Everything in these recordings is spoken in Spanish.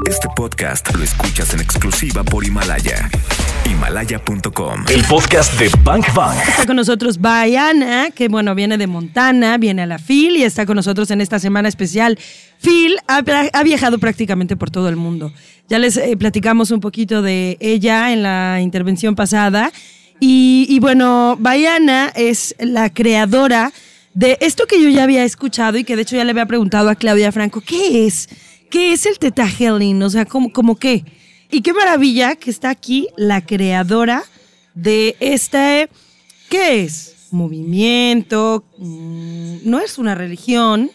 Este podcast lo escuchas en exclusiva por Himalaya. Himalaya.com. El podcast de Bank Bang. Está con nosotros Bayana, que bueno, viene de Montana, viene a la FIL y está con nosotros en esta semana especial. Phil ha, ha viajado prácticamente por todo el mundo. Ya les eh, platicamos un poquito de ella en la intervención pasada. Y, y bueno, Bayana es la creadora de esto que yo ya había escuchado y que de hecho ya le había preguntado a Claudia Franco, ¿qué es? ¿Qué es el Teta Healing? O sea, ¿cómo, cómo qué? Y qué maravilla que está aquí la creadora de este, ¿qué es? Movimiento, mm, no es una religión,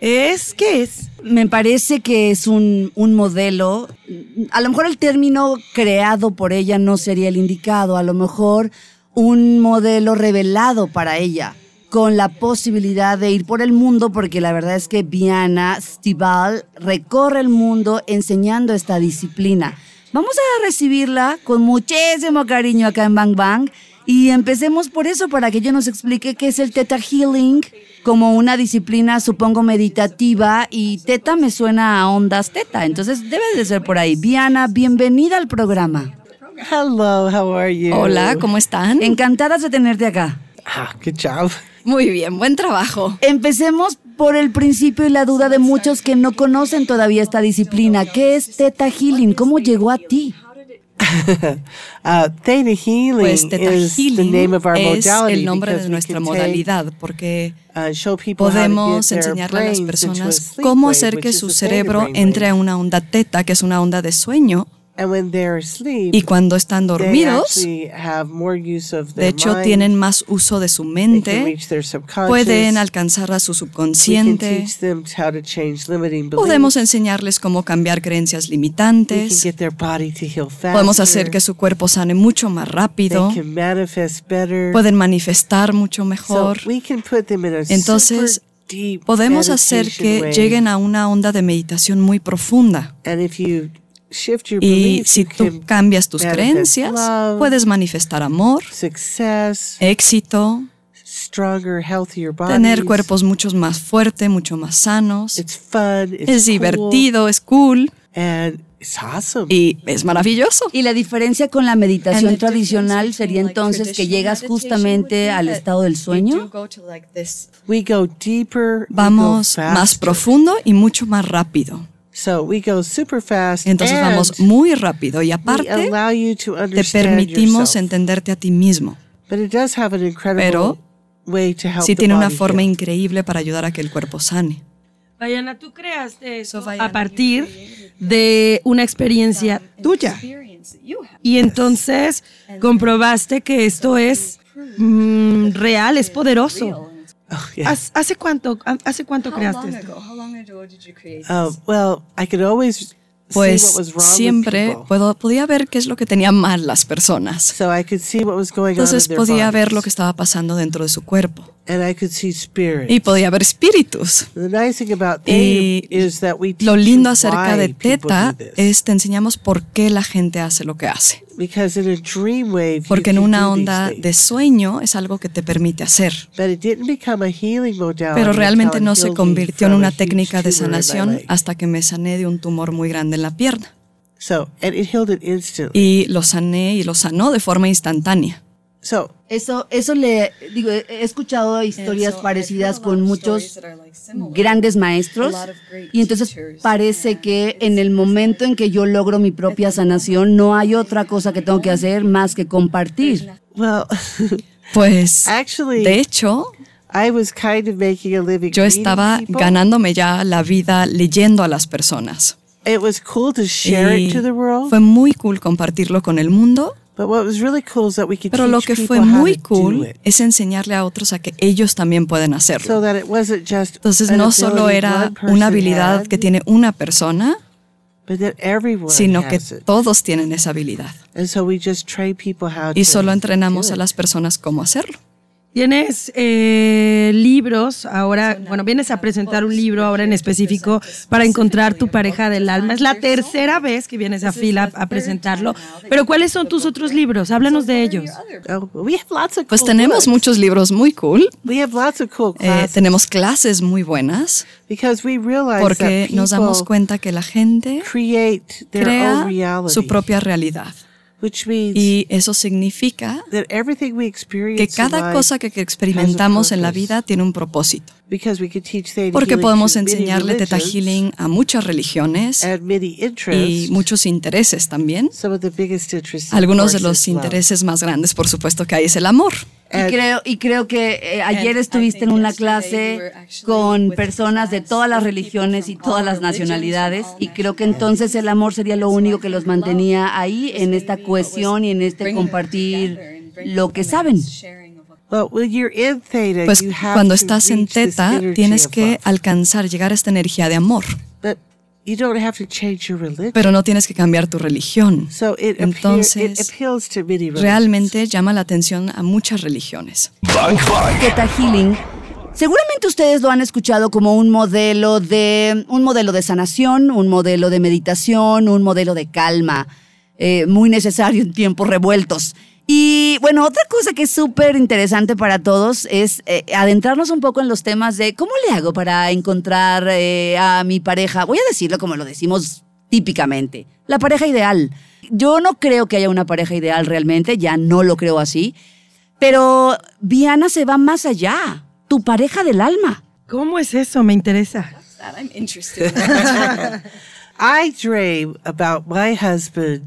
es, ¿qué es? Me parece que es un, un, modelo, a lo mejor el término creado por ella no sería el indicado, a lo mejor un modelo revelado para ella con la posibilidad de ir por el mundo, porque la verdad es que Viana Stival recorre el mundo enseñando esta disciplina. Vamos a recibirla con muchísimo cariño acá en Bang Bang y empecemos por eso, para que ella nos explique qué es el Theta Healing como una disciplina, supongo, meditativa y Teta me suena a ondas Teta, entonces debe de ser por ahí. Viana, bienvenida al programa. Hello, how are you? Hola, ¿cómo están? Encantadas de tenerte acá. Ah, good job. Muy bien, buen trabajo. Empecemos por el principio y la duda de muchos que no conocen todavía esta disciplina. ¿Qué es Theta Healing? ¿Cómo llegó a ti? uh, theta Healing pues Theta is Healing the name of our es el nombre de nuestra modalidad porque uh, podemos enseñarle a las personas cómo hacer que su cerebro entre a una onda teta, que es una onda de sueño, And when they're asleep, y cuando están dormidos, actually have more use of de hecho tienen más uso de su mente, pueden alcanzar a su subconsciente, podemos enseñarles cómo cambiar creencias limitantes, podemos hacer que su cuerpo sane mucho más rápido, pueden manifestar mucho mejor. Entonces, Podemos hacer que lleguen a una onda de meditación muy profunda. Y si tú cambias tus creencias, puedes manifestar amor, éxito, tener cuerpos mucho más fuertes, mucho más sanos. It's fun. It's Es divertido, es cool y es maravilloso. Y la diferencia con la meditación tradicional sería entonces que llegas justamente al estado del sueño. Vamos más profundo y mucho más rápido. So we go super fast. Entonces vamos muy rápido y aparte allow you to te permitimos yourself. entenderte a ti mismo. But it does have an incredible Pero way to help Sí tiene una body forma heal. increíble para ayudar a que el cuerpo sane. Bayana, tú creaste eso a partir de una experiencia tuya. Y entonces comprobaste que esto es mm, real, es poderoso. Oh, yeah. ¿Hace- ¿Hace cuánto, hace cuánto creaste esto? Uh, well, I could always see Pues what was wrong with siempre people. puedo, podía ver qué es lo que tenían mal las personas. So I could see what was going Entonces on podía ver lo que estaba pasando dentro de su cuerpo. And I could see spirit. Y podía ver espíritus. the nice thing about Y Theta is that we lo lindo acerca de Teta es te enseñamos por qué la gente hace lo que hace. because in a dream wave, you Porque en una onda de sueño es algo que te permite hacer. But it didn't become a healing modality Pero realmente no se convirtió en una técnica de sanación hasta que me sané de un tumor muy grande en la pierna. So, and it healed it instantly. Y lo sané y lo sanó de forma instantánea. So, Eso, eso le digo, he escuchado historias parecidas con muchos grandes maestros y entonces parece que en el momento en que yo logro mi propia sanación no hay otra cosa que tengo que hacer más que compartir. well, Pues, actually, de hecho, I was kind of making a living. yo estaba people. ganándome ya la vida leyendo a las personas. It was cool to share it to the world. fue muy cool compartirlo con el mundo, But what was really cool is that we could pero lo que fue muy cool it. es enseñarle a otros a que ellos también pueden hacerlo. Entonces no solo era una habilidad que tiene una persona, sino que todos tienen esa habilidad. And so we just train people how Y to solo entrenamos a las personas cómo hacerlo. Tienes eh, libros ahora, bueno, vienes a presentar un libro ahora en específico para encontrar tu pareja del alma. Es la tercera vez que vienes a Fila a presentarlo. Pero ¿cuáles son tus otros libros? Háblanos de ellos. Oh, we have lots of Pues tenemos books. muchos libros muy cool. We have lots of cool Eh, classes tenemos clases muy buenas because we realize porque nos damos people cuenta que la gente create their crea own reality, su propia realidad. Which means Y eso significa que cada cosa que experimentamos en la vida tiene un propósito. Because we could teach theta Porque healing podemos to many enseñarle Teta religions Healing a muchas religiones and many y interests. muchos intereses también. Some of the biggest interests, of Algunos de course, los intereses más grandes, por supuesto, que hay es el amor. Y creo, y creo que eh, ayer estuviste en una clase con personas de todas las religiones y todas las nacionalidades y creo que entonces el amor sería lo único que los mantenía ahí en esta cohesión y en este compartir lo que saben. Well, when you're in theta, Pues cuando estás en teta, tienes que alcanzar, llegar a esta energía de amor, But you don't have to change your religion. pero no tienes que cambiar tu religión. Entonces, realmente llama la atención a muchas religiones. Theta Healing. Seguramente ustedes lo han escuchado como un modelo de un modelo de sanación, un modelo de meditación, un modelo de calma, eh, muy necesario en tiempos revueltos. Y bueno, otra cosa que es súper interesante para todos es eh, adentrarnos un poco en los temas de cómo le hago para encontrar eh, a mi pareja. Voy a decirlo como lo decimos típicamente, la pareja ideal. Yo no creo que haya una pareja ideal realmente, ya no lo creo así. Pero Viana se va más allá. Tu pareja del alma. ¿Cómo es eso? Me interesa. I dream about my husband.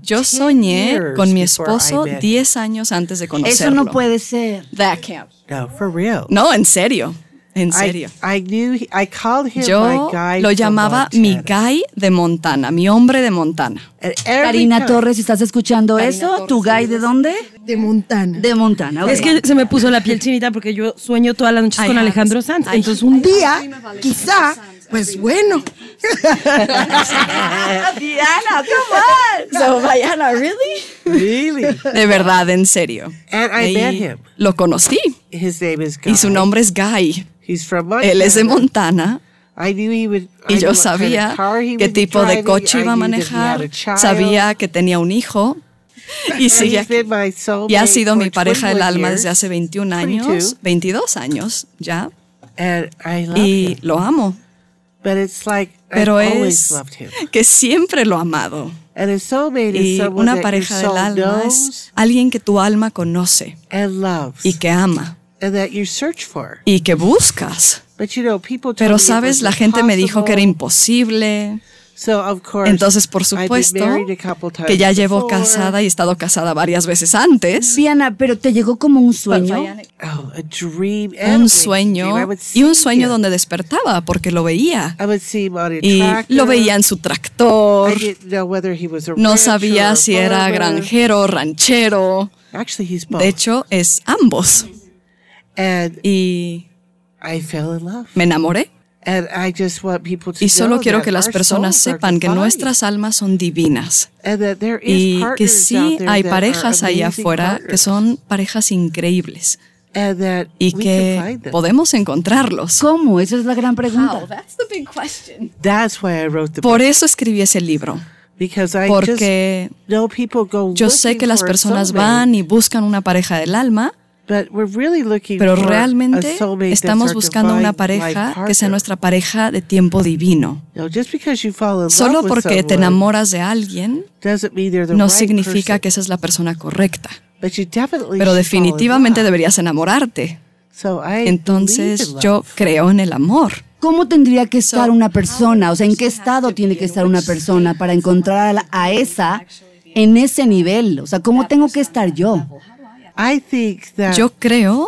Yo 10 soñé years con mi before I esposo met him. 10 años antes de conocerlo. Eso no puede ser. That can't. No, for real. No, en serio. En serio. I knew he- I called him my Yo guy lo llamaba mi guy de Montana, mi hombre de Montana. Every Karina time- Torres, ¿estás escuchando eso? ¿Tu guy de dónde? De Montana. De Montana. ok. Es que se me puso la piel chinita porque yo sueño todas las noches I con have- Alejandro Sanz. I- Entonces un día, quizá, pues bueno. Diana, come on. So, Diana, really? Really? De verdad, en serio. And I Y met him. Lo conocí His name is Guy. y su nombre es Guy. He's from Montana. Él es de Montana I knew he would, I y yo sabía qué tipo de coche iba a manejar. Sabía que tenía un hijo y sigue aquí. Y ha sido mi pareja del 21 alma desde hace 21 años, 22, 22 años ya, y him. lo amo. But it's like Pero es que siempre lo he amado. Y una pareja del alma es alguien que tu alma conoce y que ama and that you search for. y que buscas. But you know, people told Pero me it sabes, was la gente me dijo que era impossible. imposible. So, of course, Entonces, por I've been supuesto, married a couple times que ya llevo before. casada y he estado casada varias veces antes. Viana, pero te llegó como un sueño. Oh, Un sueño dream. I would y un see sueño him. donde despertaba porque lo veía. I would see him on a Y tractor. lo veía en su tractor. I didn't know whether he was a No rancher sabía or si era farmer. granjero, ranchero. Actually, he's both. De hecho, es ambos. And Y I fell in love. me enamoré. And I just want people to Y solo know quiero that que las personas sepan que nuestras almas son divinas. And that there is Y que partners sí out there hay parejas ahí afuera que partners. son parejas increíbles And that y que podemos encontrarlos. ¿Cómo? Esa es la gran pregunta. That's why I wrote the Por book. eso escribí ese libro, Because I porque yo sé que las personas van y buscan una pareja del alma, but we're really looking pero for a realmente estamos buscando una pareja que sea partner. nuestra pareja de tiempo divino. No, just because you fall in Solo porque te enamoras de alguien doesn't mean they're the no right significa person. que esa es la persona correcta. Pero should fall in definitivamente love. deberías enamorarte. So I Entonces believe in yo love. creo en el amor. ¿Cómo tendría que estar una persona? O sea, ¿en qué estado tiene que estar una persona para encontrar a esa en ese nivel? O sea, ¿cómo tengo que estar yo? I think that Yo creo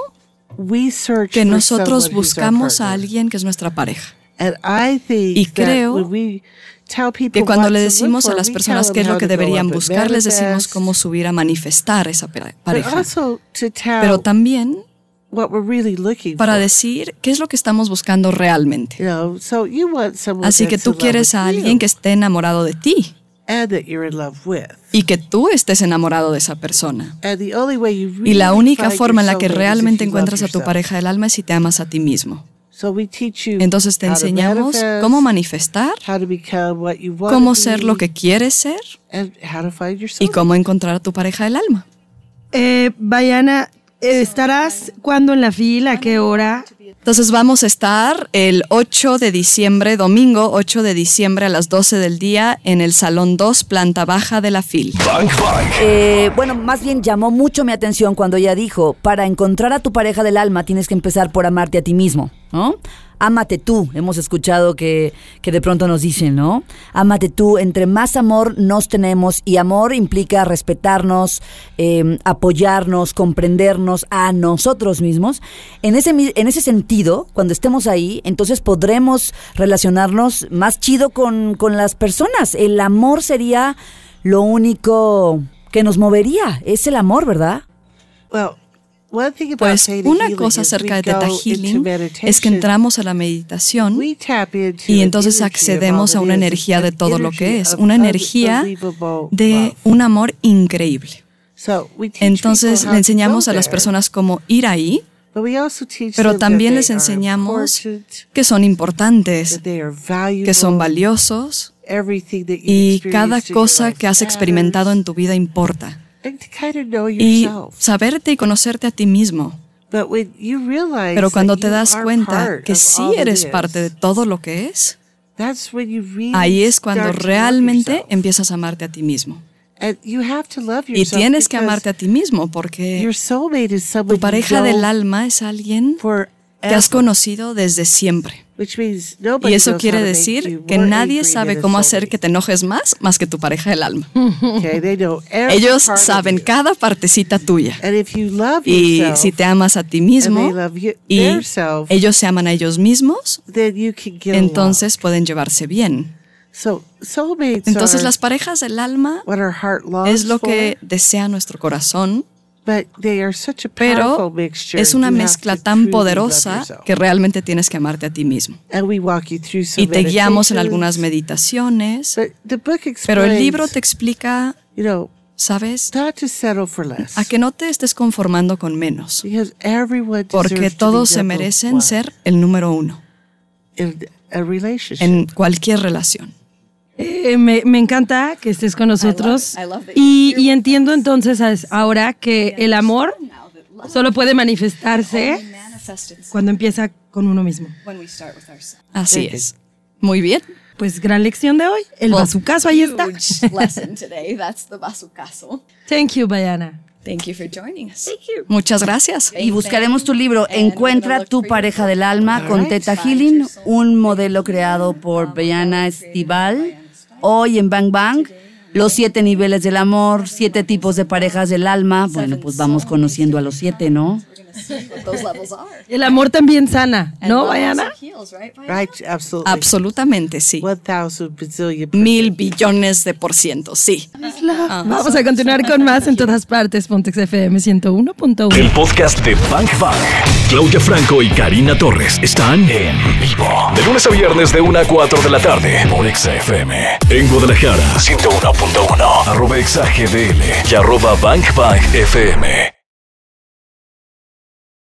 que nosotros buscamos a alguien que es nuestra pareja. And I think Y creo when we tell people Que cuando le decimos a las personas qué es lo que deberían buscar, les decimos cómo subir a manifestar esa pareja. Pero también what we're really looking para for. decir qué es lo que estamos buscando realmente. Así que tú quieres a you. alguien que esté enamorado de ti. And that you're in love with. y que tú estés enamorado de esa persona. And the only way you Y la really única find forma en la que soulmate is if realmente you love encuentras a tu yourself. pareja del alma es si te amas a ti mismo. So we teach you Entonces te enseñamos cómo manifestar, cómo ser lo que quieres ser y cómo encontrar a tu pareja del alma. Eh, Bayana, ¿estarás cuándo en la fila? ¿A qué hora? Entonces vamos a estar el 8 de diciembre, domingo 8 de diciembre a las 12 del día en el Salón 2, planta baja de la FIL. Bank Bank. Eh, bueno, más bien llamó mucho mi atención cuando ella dijo, para encontrar a tu pareja del alma tienes que empezar por amarte a ti mismo, ¿no? Ámate tú, hemos escuchado que, que de pronto nos dicen, ¿no? Ámate tú, entre más amor nos tenemos y amor implica respetarnos, eh, apoyarnos, comprendernos a nosotros mismos. En ese, en ese sentido, cuando estemos ahí, entonces podremos relacionarnos más chido con, con las personas. El amor sería lo único que nos movería. Es el amor, ¿verdad? Well, Pues Theta una cosa acerca de into Healing es que entramos a la meditación y entonces accedemos a una energía de todo lo que es, una energía de un amor increíble. Entonces le enseñamos a las personas cómo ir ahí, pero también les enseñamos que son importantes, que son valiosos y cada cosa que has experimentado en tu vida importa. Y saberte y conocerte a ti mismo. But when you realize Pero cuando that te you das are cuenta part que of sí eres parte de todo lo que es, that's when you really ahí es cuando realmente empiezas a amarte a ti mismo. And you have to love Y yourself tienes que amarte a ti mismo porque Your soulmate is someone tu pareja del alma es alguien que has conocido desde siempre. Y eso quiere decir que nadie sabe cómo hacer que te enojes más más que tu pareja del alma. Ellos saben cada partecita tuya. And if you love Y yourself, si te amas a ti mismo y ellos se aman a ellos mismos, then you can get entonces pueden llevarse bien. Entonces las parejas del alma es lo que desea nuestro corazón, but they are such a pero es una mezcla tan poderosa que realmente tienes que amarte a ti mismo. And we walk you through some Y te guiamos en algunas meditaciones, But the book pero el libro te explica, ¿sabes? A que no te estés conformando con menos, porque todos se merecen ser el número uno en cualquier relación. Eh, me, me encanta que estés con nosotros. I love that y, y entiendo entonces ahora que el amor solo puede manifestarse cuando empieza con uno mismo. Así es. Muy bien. Pues gran lección de hoy. El Well, bazucazo ahí está. lesson today. That's the Basucaso. Thank you, Bayana. Thank you for joining us. Muchas gracias. Y buscaremos tu libro, Encuentra tu pareja del alma con Teta Healing, un modelo creado por Brianna Estival. Hoy en Bang Bang, los siete niveles del amor, siete tipos de parejas del alma. Bueno, pues vamos conociendo a los siete, ¿no? El amor también sana, ¿no, Bayana? right? Absolutely. Absolutamente sí. 1000 bazillion. Mil billones de por ciento, sí. Vamos a continuar con más en todas partes. Pontex FM 101.1. El podcast de Bank Bank. Claudia Franco y Karina Torres están en vivo. De lunes a viernes de 1 a 4 de la tarde por XFM. En Guadalajara, 101.1. Arroba XAGDL y arroba Bank Bank FM.